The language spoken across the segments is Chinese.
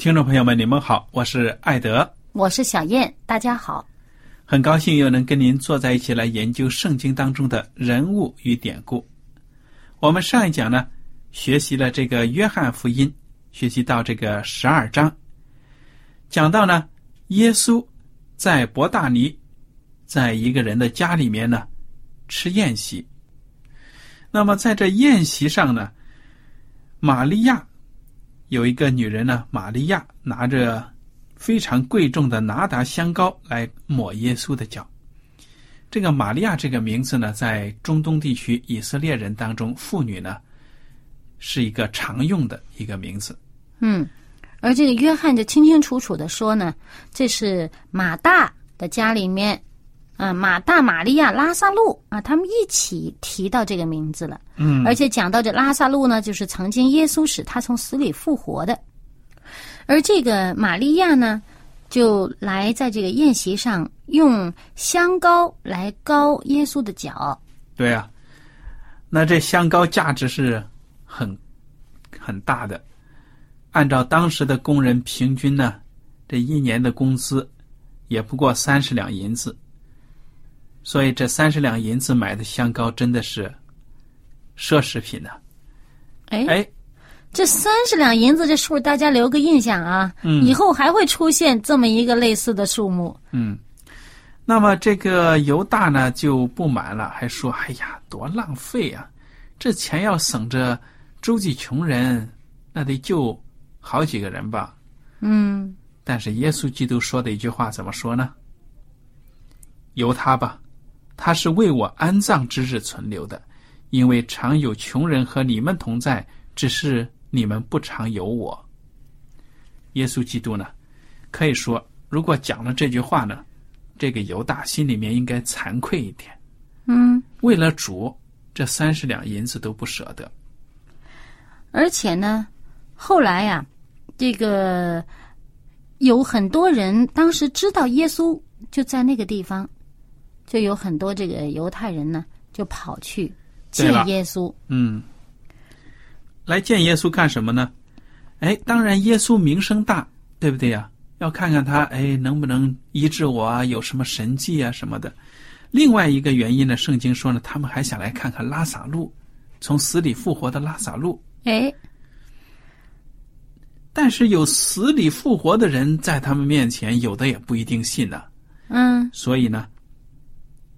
听众朋友们，你们好，我是艾德，我是小燕，大家好。很高兴又能跟您坐在一起来研究圣经当中的人物与典故。我们上一讲呢，学习了这个约翰福音，学习到这个十二章，讲到呢，耶稣在伯大尼，在一个人的家里面呢吃宴席。那么在这宴席上呢，玛利亚。有一个女人呢，玛利亚拿着非常贵重的拿达香膏来抹耶稣的脚。这个玛利亚这个名字呢，在中东地区以色列人当中，妇女呢是一个常用的一个名字。嗯，而这个约翰就清清楚楚的说呢，这是马大的家里面。啊，马大、玛利亚、拉萨路啊，他们一起提到这个名字了。嗯，而且讲到这拉萨路呢，就是曾经耶稣使他从死里复活的。而这个玛利亚呢，就来在这个宴席上用香膏来膏耶稣的脚。对啊，那这香膏价值是很很大的。按照当时的工人平均呢，这一年的工资也不过三十两银子。所以这三十两银子买的香膏真的是奢侈品呢。哎哎，这三十两银子这数，大家留个印象啊，嗯以后还会出现这么一个类似的数目。嗯，那么这个犹大呢就不满了，还说：“哎呀，多浪费啊！这钱要省着周济穷人，那得救好几个人吧。”嗯，但是耶稣基督说的一句话怎么说呢？由他吧。他是为我安葬之日存留的，因为常有穷人和你们同在，只是你们不常有我。耶稣基督呢，可以说，如果讲了这句话呢，这个犹大心里面应该惭愧一点。嗯，为了主，这三十两银子都不舍得。而且呢，后来呀、这个有很多人当时知道耶稣就在那个地方，就有很多这个犹太人呢，就跑去见耶稣。嗯，来见耶稣干什么呢？哎，当然耶稣名声大，对不对呀？要看看他哎能不能医治我啊，有什么神迹啊什么的。另外一个原因呢，圣经说呢，他们还想来看看拉萨路，从死里复活的拉萨路。哎，但是有死里复活的人在他们面前，有的也不一定信呢。嗯，所以呢，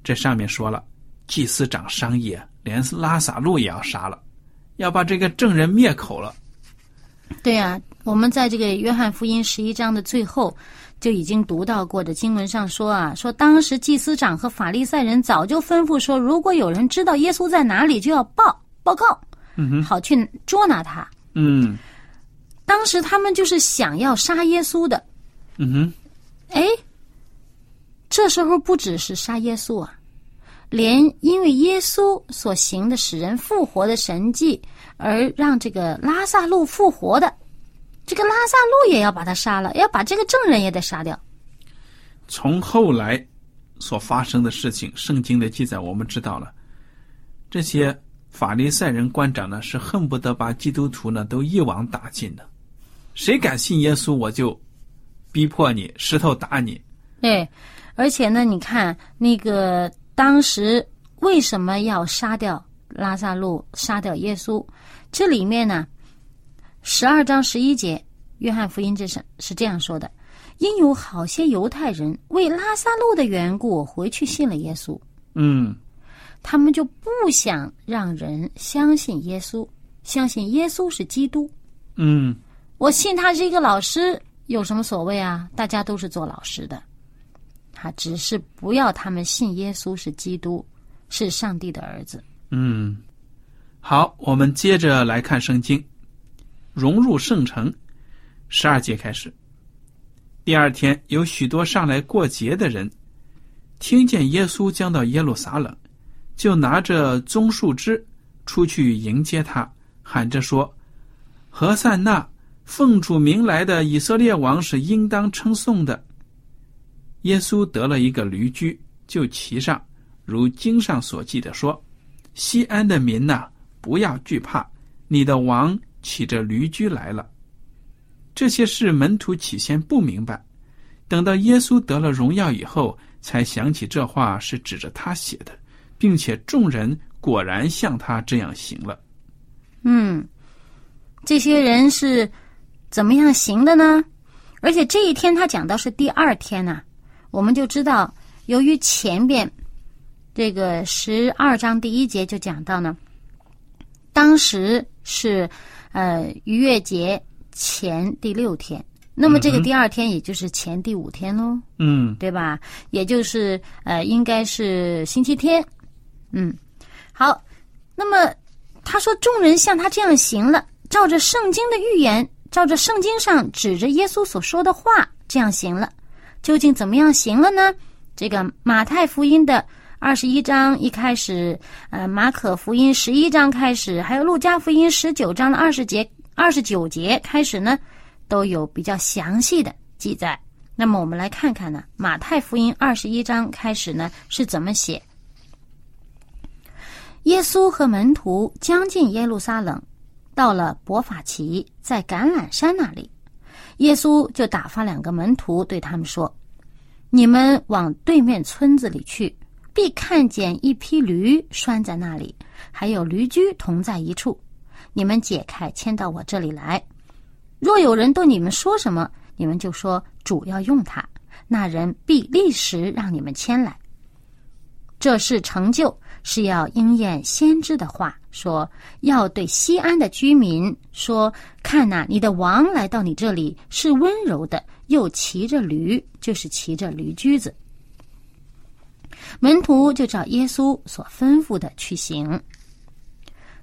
这上面说了，祭司长商议，连拉萨路也要杀了，要把这个证人灭口了。对呀、我们在这个约翰福音十一章的最后就已经读到过的经文上说啊，说当时祭司长和法利赛人早就吩咐说，如果有人知道耶稣在哪里，就要报报告，嗯哼，好去捉拿他。嗯当时他们就是想要杀耶稣的，嗯哼，哎，这时候不只是杀耶稣啊，连因为耶稣所行的使人复活的神迹，而让这个拉萨路复活的，这个拉萨路也要把他杀了，要把这个证人也得杀掉。从后来所发生的事情，圣经的记载我们知道了，这些法利赛人官长呢是恨不得把基督徒呢都一网打尽的，谁敢信耶稣，我就逼迫你，石头打你。对，而且呢，你看那个当时为什么要杀掉拉萨路，杀掉耶稣？这里面呢，十二章十一节，约翰福音这是是这样说的：因有好些犹太人为拉萨路的缘故回去信了耶稣，嗯他们就不想让人相信耶稣，相信耶稣是基督。嗯我信他是一个老师，有什么所谓啊？大家都是做老师的，他只是不要他们信耶稣是基督，是上帝的儿子。嗯，好，我们接着来看圣经，融入圣城，十二节开始。第二天，有许多上来过节的人，听见耶稣将到耶路撒冷，就拿着棕树枝出去迎接他，喊着说：“何塞那，奉主名来的以色列王是应当称颂的。”耶稣得了一个驴驹，就骑上，如经上所记的说：“西安的民呐、不要惧怕，你的王骑着驴驹来了。”这些事门徒起先不明白，等到耶稣得了荣耀以后，才想起这话是指着他写的，并且众人果然像他这样行了。嗯，这些人是怎么样行的呢？而且这一天他讲到是第二天呐、我们就知道，由于前边这个十二章第一节就讲到呢，当时是呃逾越节前第六天，那么这个第二天也就是前第五天喽。嗯对吧？也就是呃，应该是星期天。嗯，好。那么他说，众人像他这样行了，照着圣经的预言，照着圣经上指着耶稣所说的话，这样行了。究竟怎么样行了呢？这个马太福音的二十一章一开始，呃，马可福音十一章开始，还有路加福音十九章的二十节、二十九节开始呢，都有比较详细的记载。那么我们来看看呢，马太福音二十一章开始呢是怎么写？耶稣和门徒将近耶路撒冷，到了伯法奇，在橄榄山那里，耶稣就打发两个门徒对他们说：“你们往对面村子里去，必看见一匹驴拴在那里，还有驴驹同在一处。你们解开，牵到我这里来。若有人对你们说什么，你们就说主要用它，那人必立时让你们牵来。这事成就，是要应验先知的话，说要对西安的居民说：看呐、你的王来到你这里，是温柔的，又骑着驴，就是骑着驴驹子。门徒就照耶稣所吩咐的去行，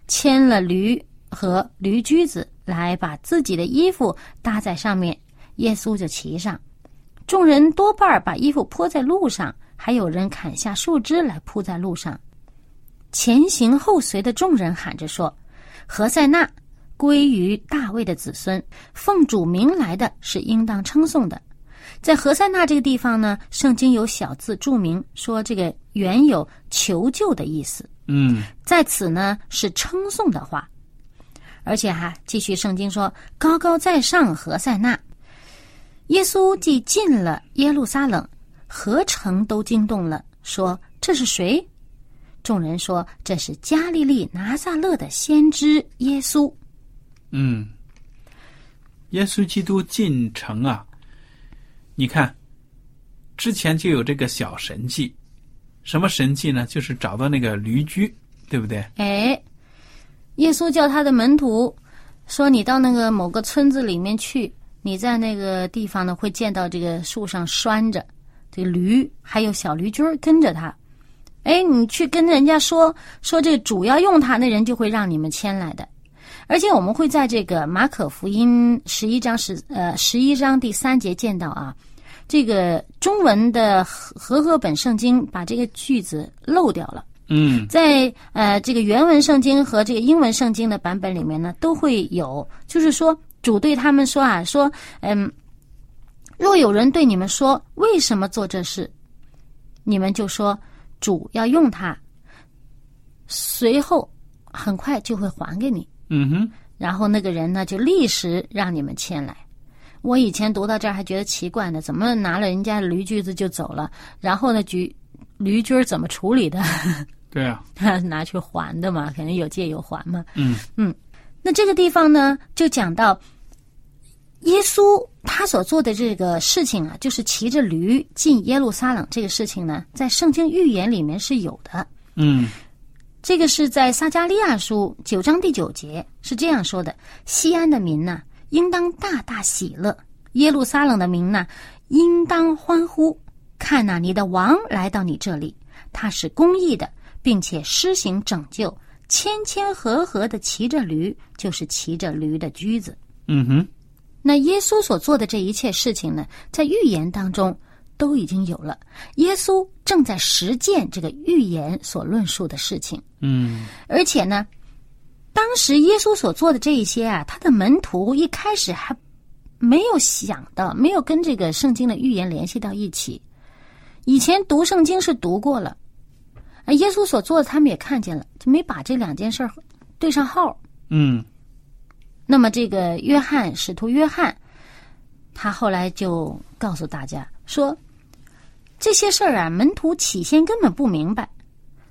牵了驴和驴驹子来，把自己的衣服搭在上面，耶稣就骑上。众人多半把衣服泼在路上，还有人砍下树枝来铺在路上。前行后随的众人喊着说：“何塞纳，归于大卫的子孙，奉主名来的是应当称颂的。”在何塞纳这个地方呢，圣经有小字注明说，这个原有求救的意思。嗯在此呢是称颂的话，而且哈、继续圣经说高高在上何塞纳。耶稣既进了耶路撒冷，何城都惊动了，说这是谁？众人说这是加利利拿撒勒的先知耶稣。嗯，耶稣基督进城啊，你看，之前就有这个小神迹，什么神迹呢？就是找到那个驴驹，对不对？哎，耶稣叫他的门徒说：“你到那个某个村子里面去，你在那个地方呢，会见到这个树上拴着这驴，还有小驴驹儿跟着他。哎，你去跟人家说说这主要用他，那人就会让你们牵来的。而且我们会在这个马可福音十一章十呃十一章第三节见到啊，这个中文的和和合本圣经把这个句子漏掉了。嗯在呃这个原文圣经和这个英文圣经的版本里面呢，都会有，就是说主对他们说啊，说嗯，若有人对你们说为什么做这事，你们就说主要用它，随后很快就会还给你。嗯哼，然后那个人呢，就立时让你们牵来。我以前读到这儿还觉得奇怪呢，怎么拿了人家驴驹子就走了？然后呢，驴驴驹儿怎么处理的？对啊，拿去还的嘛，肯定有借有还嘛。嗯嗯那这个地方呢，就讲到耶稣他所做的这个事情啊，就是骑着驴进耶路撒冷这个事情呢，在圣经预言里面是有的。嗯这个是在撒加利亚书九章第九节是这样说的：“西安的民呐、应当大大喜乐；耶路撒冷的民呐、应当欢呼。看呐、你的王来到你这里，他是公义的，并且施行拯救，谦谦和和的骑着驴，就是骑着驴的驹子。嗯哼，那耶稣所做的这一切事情呢，在预言当中都已经有了。耶稣正在实践这个预言所论述的事情。嗯而且呢，当时耶稣所做的这一些啊，他的门徒一开始还没有想到，没有跟这个圣经的预言联系到一起。以前读圣经是读过了，啊，耶稣所做的他们也看见了，就没把这两件事儿对上号。嗯那么这个约翰使徒约翰，他后来就告诉大家说，这些事儿啊，门徒起先根本不明白，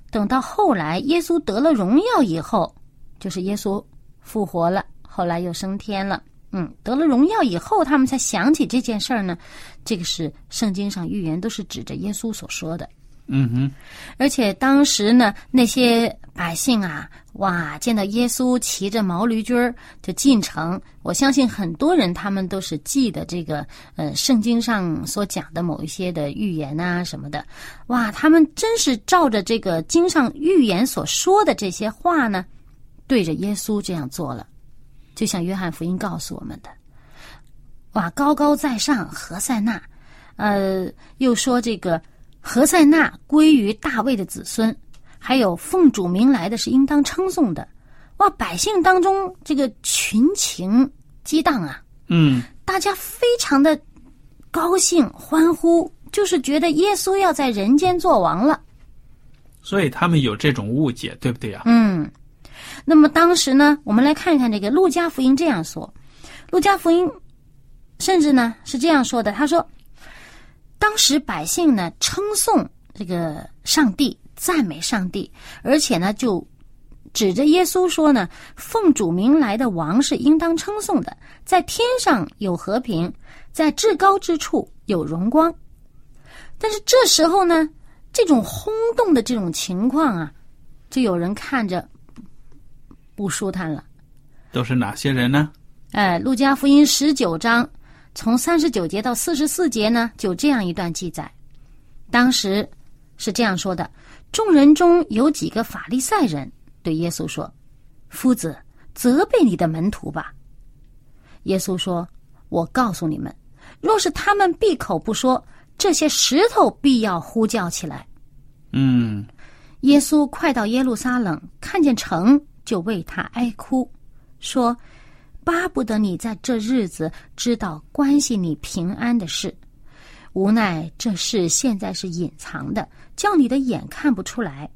等到后来耶稣得了荣耀以后，就是耶稣复活了，后来又升天了，嗯，得了荣耀以后，他们才想起这件事儿呢。这个是圣经上预言都是指着耶稣所说的。嗯哼，而且当时呢，那些百姓啊，哇，见到耶稣骑着毛驴驹儿就进城，我相信很多人他们都是记得这个呃圣经上所讲的某一些的预言啊什么的，哇，他们真是照着这个经上预言所说的这些话呢，对着耶稣这样做了，就像约翰福音告诉我们的，哇，高高在上何塞纳，呃，又说这个。何塞纳归于大卫的子孙，还有奉主名来的是应当称颂的。哇，百姓当中这个群情激荡啊，嗯大家非常的高兴欢呼，就是觉得耶稣要在人间做王了。所以他们有这种误解，对不对呀、嗯，那么当时呢，我们来看看这个路加福音这样说，路加福音甚至呢是这样说的，他说。当时百姓呢称颂这个上帝，赞美上帝，而且呢就指着耶稣说呢：“奉主名来的王是应当称颂的，在天上有和平，在至高之处有荣光。”但是这时候呢，这种轰动的这种情况啊，就有人看着不舒坦了。都是哪些人呢？哎，路加福音十九章。从三十九节到四十四节呢，就这样一段记载。当时是这样说的：众人中有几个法利赛人对耶稣说：“夫子，责备你的门徒吧。”耶稣说：“我告诉你们，若是他们闭口不说，这些石头必要呼叫起来。”嗯耶稣快到耶路撒冷，看见城，就为他哀哭，说。巴不得你在这日子知道关系你平安的事，无奈这事现在是隐藏的，叫你的眼看不出来。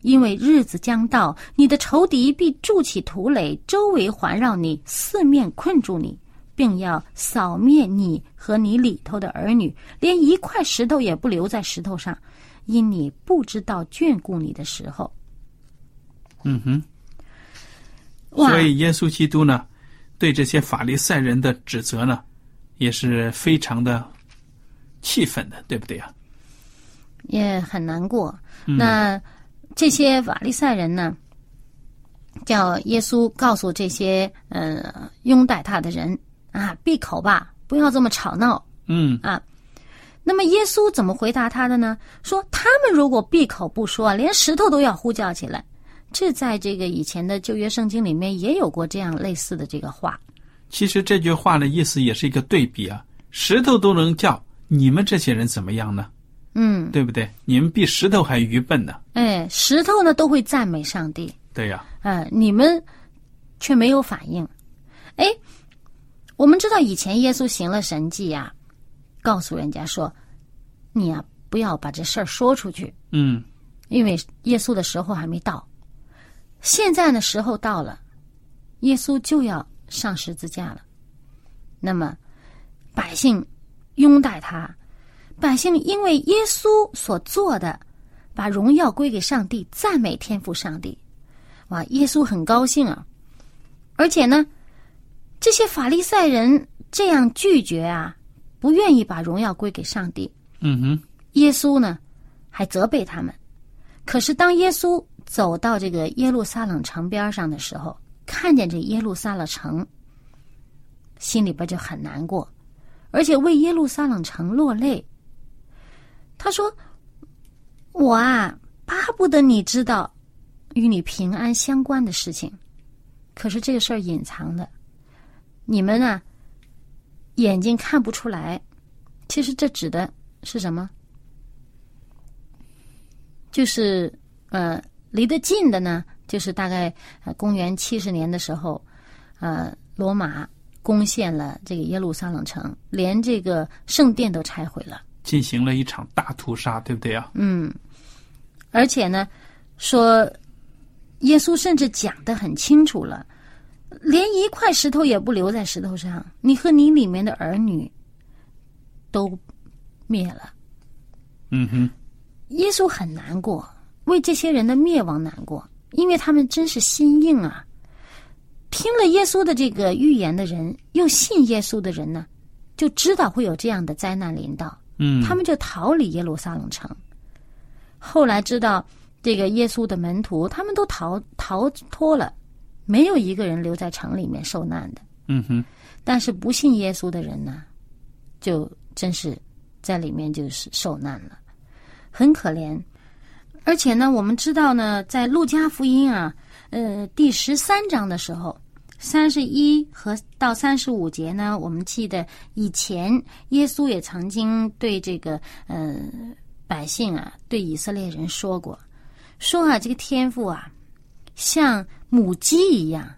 因为日子将到，你的仇敌必筑起土垒，周围环绕你，四面困住你，并要扫灭你和你里头的儿女，连一块石头也不留在石头上，因你不知道眷顾你的时候。嗯哼，所以耶稣基督呢？对这些法利赛人的指责呢，也是非常的气愤的，对不对啊？也很难过。嗯、那这些法利赛人呢，叫耶稣告诉这些呃拥戴他的人啊，闭口吧，不要这么吵闹。嗯啊，那么耶稣怎么回答他的呢？说他们如果闭口不说，连石头都要呼叫起来。这在这个以前的旧约圣经里面也有过这样类似的这个话。其实这句话的意思也是一个对比啊，石头都能叫，你们这些人怎么样呢？嗯，对不对？你们比石头还愚笨呢。哎，石头呢都会赞美上帝，对呀，呃，你们却没有反应。哎，我们知道以前耶稣行了神迹呀、告诉人家说，你呀、不要把这事儿说出去，嗯，因为耶稣的时候还没到。现在的，时候到了，耶稣就要上十字架了。那么，百姓拥戴他，百姓因为耶稣所做的，把荣耀归给上帝，赞美天赋上帝。哇，耶稣很高兴啊！而且呢，这些法利赛人这样拒绝啊，不愿意把荣耀归给上帝。嗯哼，耶稣呢，还责备他们。可是当耶稣走到这个耶路撒冷城边上的时候，看见这耶路撒冷城，心里边就很难过，而且为耶路撒冷城落泪。他说：“我啊，巴不得你知道与你平安相关的事情，可是这个事儿隐藏的，你们呢，眼睛看不出来。其实这指的是什么？就是呃，离得近的呢，就是大概呃公元七十年的时候，呃，罗马攻陷了这个耶路撒冷城，连这个圣殿都拆毁了。进行了一场大屠杀，对不对啊？嗯，而且呢，说耶稣甚至讲得很清楚了，连一块石头也不留在石头上，你和你里面的儿女都灭了。嗯哼，耶稣很难过，为这些人的灭亡难过，因为他们真是心硬啊。听了耶稣的这个预言的人，又信耶稣的人呢，就知道会有这样的灾难临到，嗯，他们就逃离耶路撒冷城。后来知道这个耶稣的门徒，他们都逃逃脱了，没有一个人留在城里面受难的。嗯哼，但是不信耶稣的人呢，就真是在里面就是受难了，很可怜。而且呢，我们知道呢，在路加福音啊，呃，第十三章的时候，三十一和到三十五节呢，我们记得以前耶稣也曾经对这个呃百姓啊，对以色列人说过，说啊，这个天父啊，像母鸡一样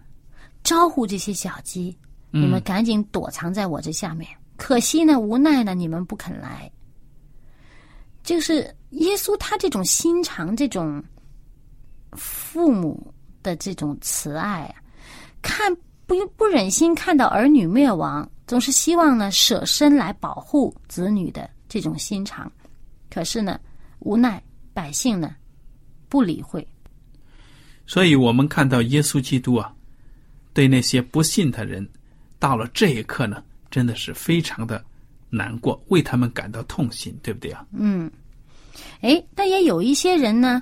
招呼这些小鸡，你们赶紧躲藏在我这下面。可惜呢，无奈呢，你们不肯来。就是耶稣他这种心肠，这种父母的这种慈爱啊，看不不忍心看到儿女灭亡，总是希望呢舍身来保护子女的这种心肠。可是呢，无奈百姓呢不理会。所以我们看到耶稣基督啊，对那些不信的人，到了这一刻呢，真的是非常的难过，为他们感到痛心，对不对啊？嗯，哎，但也有一些人呢，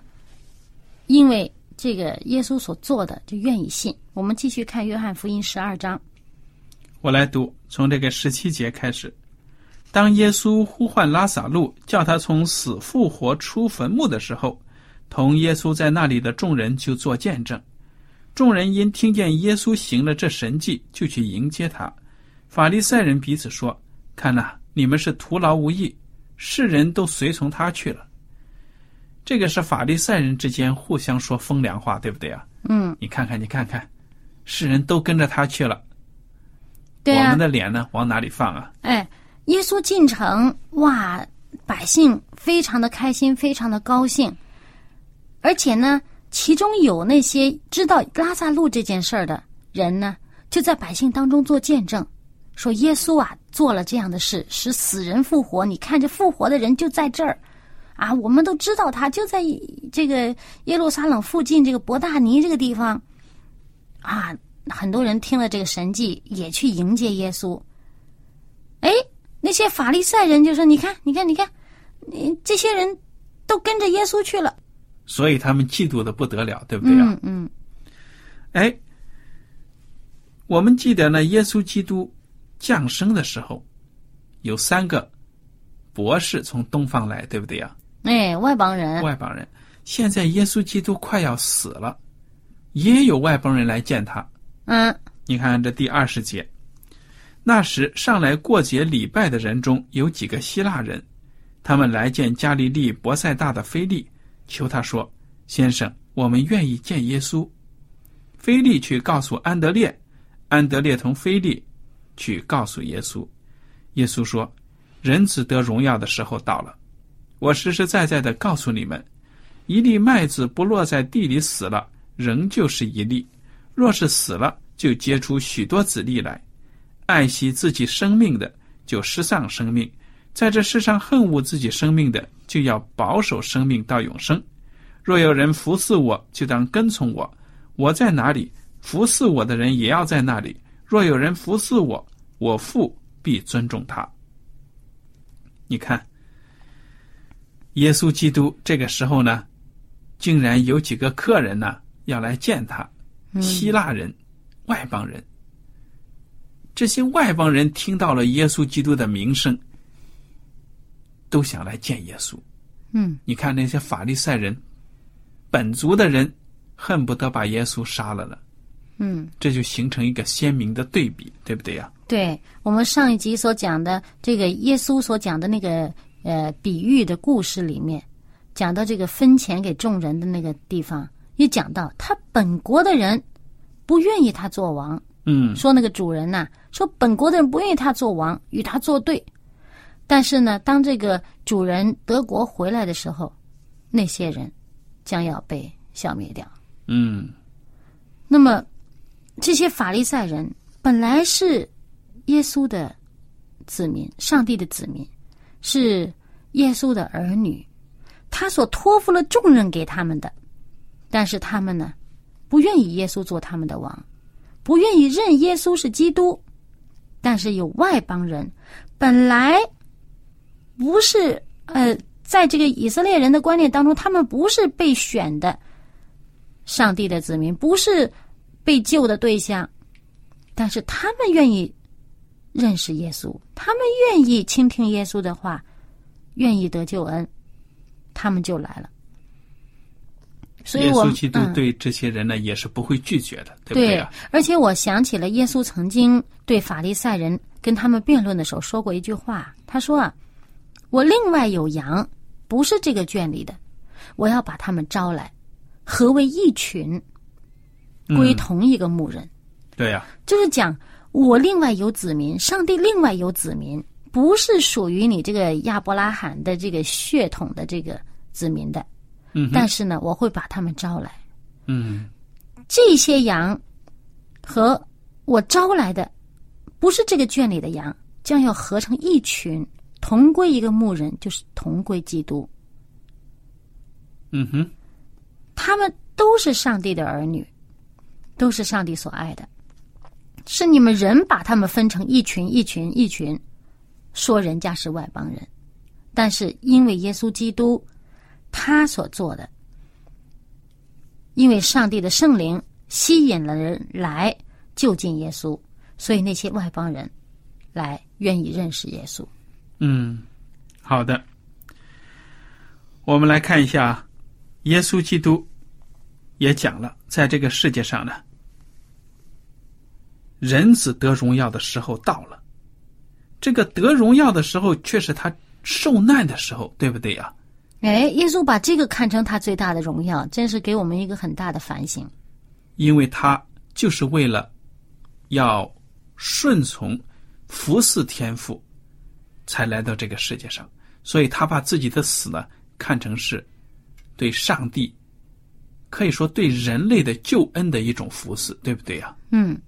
因为这个耶稣所做的，就愿意信。我们继续看约翰福音十二章。我来读，从这个十七节开始。当耶稣呼唤拉撒路，叫他从死复活出坟墓的时候，同耶稣在那里的众人就做见证。众人因听见耶稣行了这神迹，就去迎接他。法利赛人彼此说：“看呐、你们是徒劳无益，世人都随从他去了。”这个是法利赛人之间互相说风凉话，对不对啊？嗯，你看看，你看看，世人都跟着他去了，对啊我们，的脸呢，往哪里放啊？哎，耶稣进城，哇，百姓非常的开心，非常的高兴，而且呢，其中有那些知道拉萨路这件事儿的人呢，就在百姓当中做见证，说耶稣啊做了这样的事，使死人复活。你看这复活的人就在这儿，啊，我们都知道他就在这个耶路撒冷附近这个伯大尼这个地方，啊，很多人听了这个神迹，也去迎接耶稣。哎，那些法利赛人就说：“你看，你看，你看，你这些人都跟着耶稣去了。所以他们嫉妒的不得了，对不对啊？嗯嗯哎，我们记得呢，耶稣基督降生的时候，有三个博士从东方来，对不对呀、哎，外邦人，外邦人。现在耶稣基督快要死了，也有外邦人来见他。嗯你看这第二十节，那时上来过节礼拜的人中有几个希腊人，他们来见加利利博塞大的菲利，求他说：“先生，我们愿意见耶稣。”菲利去告诉安德烈，安德烈同菲利去告诉耶稣。耶稣说：“人子得荣耀的时候到了。我实实在在的告诉你们，一粒麦子不落在地里死了，仍旧是一粒；若是死了，就结出许多子粒来。爱惜自己生命的，就失丧生命；在这世上恨恶自己生命的，就要保守生命到永生。若有人服侍我，就当跟从我；我在哪里，服侍我的人也要在那里。若有人服侍我，我父必尊重他。你看。耶稣基督这个时候呢，竟然有几个客人呢要来见他，希腊人、外邦人。这些外邦人听到了耶稣基督的名声，都想来见耶稣。嗯，你看那些法利赛人，本族的人恨不得把耶稣杀了呢。嗯，这就形成一个鲜明的对比，对不对呀？对我们上一集所讲的这个耶稣所讲的那个。呃，比喻的故事里面，讲到这个分钱给众人的那个地方，也讲到他本国的人不愿意他做王。嗯，说那个主人呐，说本国的人不愿意他做王，与他作对。但是呢，当这个主人德国回来的时候，那些人将要被消灭掉。嗯，那么这些法利赛人本来是耶稣的子民，上帝的子民，是。耶稣的儿女，他所托付了重任给他们的，但是他们呢，不愿意耶稣做他们的王，不愿意认耶稣是基督。但是有外邦人，本来不是呃，在这个以色列人的观念当中，他们不是被选的上帝的子民，不是被救的对象，但是他们愿意认识耶稣，他们愿意倾听耶稣的话。愿意得救恩，他们就来了。所以，耶稣基督对这些人呢，也是不会拒绝的，对不对？而且，我想起了耶稣曾经对法利赛人跟他们辩论的时候说过一句话，他说：“啊，我另外有羊，不是这个圈里的，我要把他们招来，合为一群，归同一个牧人。”对呀，就是讲我另外有子民，上帝另外有子民。不是属于你这个亚伯拉罕的这个血统的这个子民的，嗯，但是呢，我会把他们招来，嗯，这些羊和我招来的不是这个圈里的羊，将要合成一群，同归一个牧人，就是同归基督。嗯哼，他们都是上帝的儿女，都是上帝所爱的，是你们人把他们分成一群一群一群。说人家是外邦人，但是因为耶稣基督他所做的，因为上帝的圣灵吸引了人来就近耶稣，所以那些外邦人来愿意认识耶稣。嗯，好的，我们来看一下，耶稣基督也讲了，在这个世界上呢，人子得荣耀的时候到了。这个得荣耀的时候，却是他受难的时候，对不对呀？哎，耶稣把这个看成他最大的荣耀，真是给我们一个很大的反省。因为他就是为了要顺从、服侍天父，才来到这个世界上，所以他把自己的死呢看成是对上帝，可以说对人类的救恩的一种服侍，对不对呀？嗯，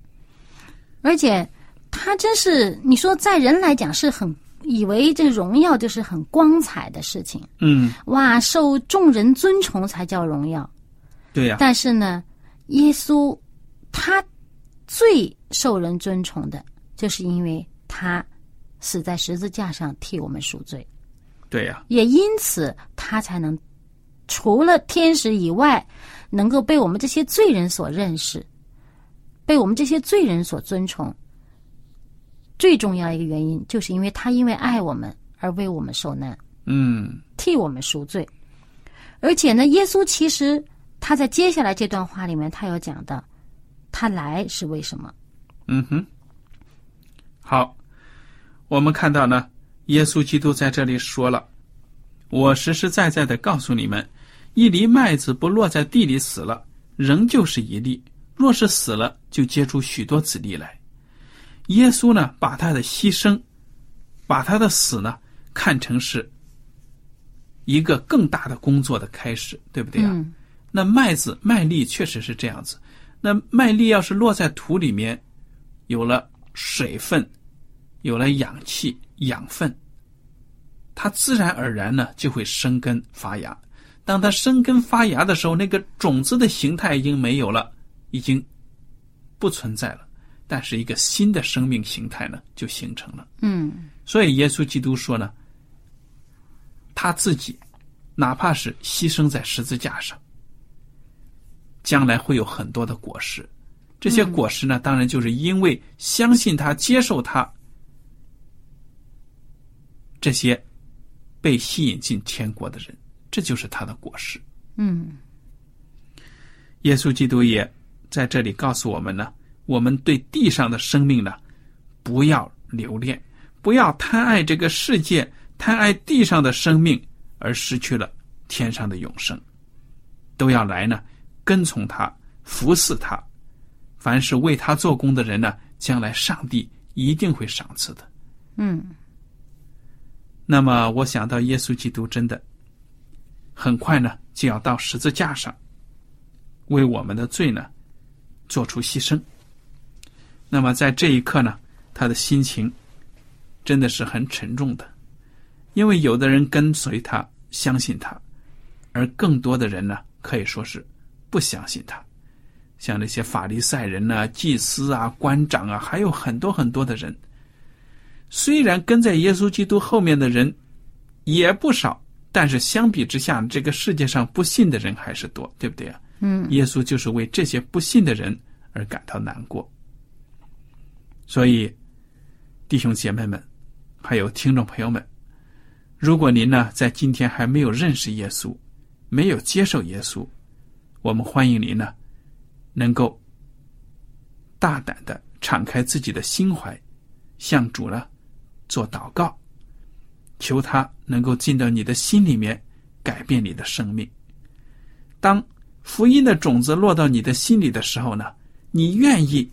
而且。他真是，你说在人来讲是很以为这荣耀就是很光彩的事情，嗯，哇，受众人尊崇才叫荣耀，对呀。但是呢，耶稣他最受人尊崇的，就是因为他死在十字架上替我们赎罪，对呀。也因此他才能除了天使以外，能够被我们这些罪人所认识，被我们这些罪人所尊崇。最重要一个原因，就是因为他因为爱我们而为我们受难，嗯，替我们赎罪。而且呢，耶稣其实他在接下来这段话里面，他有讲的，他来是为什么？嗯哼，好，我们看到呢，耶稣基督在这里说了：“我实实在在的告诉你们，一粒麦子不落在地里死了，仍旧是一粒；若是死了，就结出许多子粒来。”耶稣呢，把他的牺牲，把他的死呢，看成是一个更大的工作的开始，对不对啊？那麦子麦粒确实是这样子。那麦粒要是落在土里面，有了水分。有了氧气、养分，它自然而然呢就会生根发芽。当它生根发芽的时候，那个种子的形态已经没有了，已经不存在了。但是一个新的生命形态呢就形成了。嗯，所以耶稣基督说呢，他自己哪怕是牺牲在十字架上，将来会有很多的果实。这些果实呢，当然就是因为相信他、接受他。这些被吸引进天国的人，这就是他的果实。嗯，耶稣基督也在这里告诉我们呢：我们对地上的生命呢，不要留恋，不要贪爱这个世界，贪爱地上的生命，而失去了天上的永生。都要来呢，跟从他，服侍他。凡是为他做工的人呢，将来上帝一定会赏赐的。嗯。那么，我想到耶稣基督真的很快呢，就要到十字架上，为我们的罪呢做出牺牲。那么，在这一刻呢，他的心情真的是很沉重的，因为有的人跟随他，相信他，而更多的人呢，可以说是不相信他。像那些法利赛人呢、祭司啊、官长啊，还有很多很多的人。虽然跟在耶稣基督后面的人也不少，但是相比之下，这个世界上不信的人还是多，对不对啊？嗯，耶稣就是为这些不信的人而感到难过。所以，弟兄姐妹们，还有听众朋友们，如果您呢在今天还没有认识耶稣，没有接受耶稣，我们欢迎您呢，能够大胆的敞开自己的心怀，向主呢。做祷告，求他能够进到你的心里面，改变你的生命。当福音的种子落到你的心里的时候呢，你愿意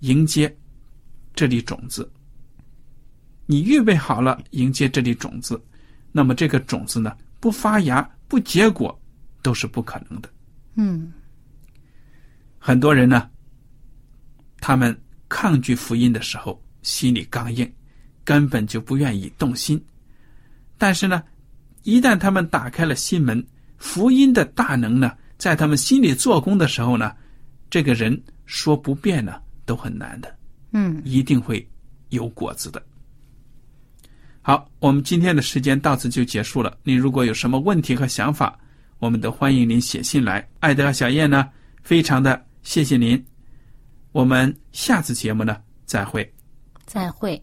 迎接这粒种子，你预备好了迎接这粒种子，那么这个种子呢，不发芽不结果都是不可能的。嗯，很多人呢，他们抗拒福音的时候。心里刚硬，根本就不愿意动心。但是呢，一旦他们打开了心门，福音的大能呢，在他们心里做工的时候呢，这个人说不变呢，都很难的。嗯，一定会有果子的。好，我们今天的时间到此就结束了。您如果有什么问题和想法，我们都欢迎您写信来。艾德和小燕呢，非常的谢谢您。我们下次节目呢，再会。再会。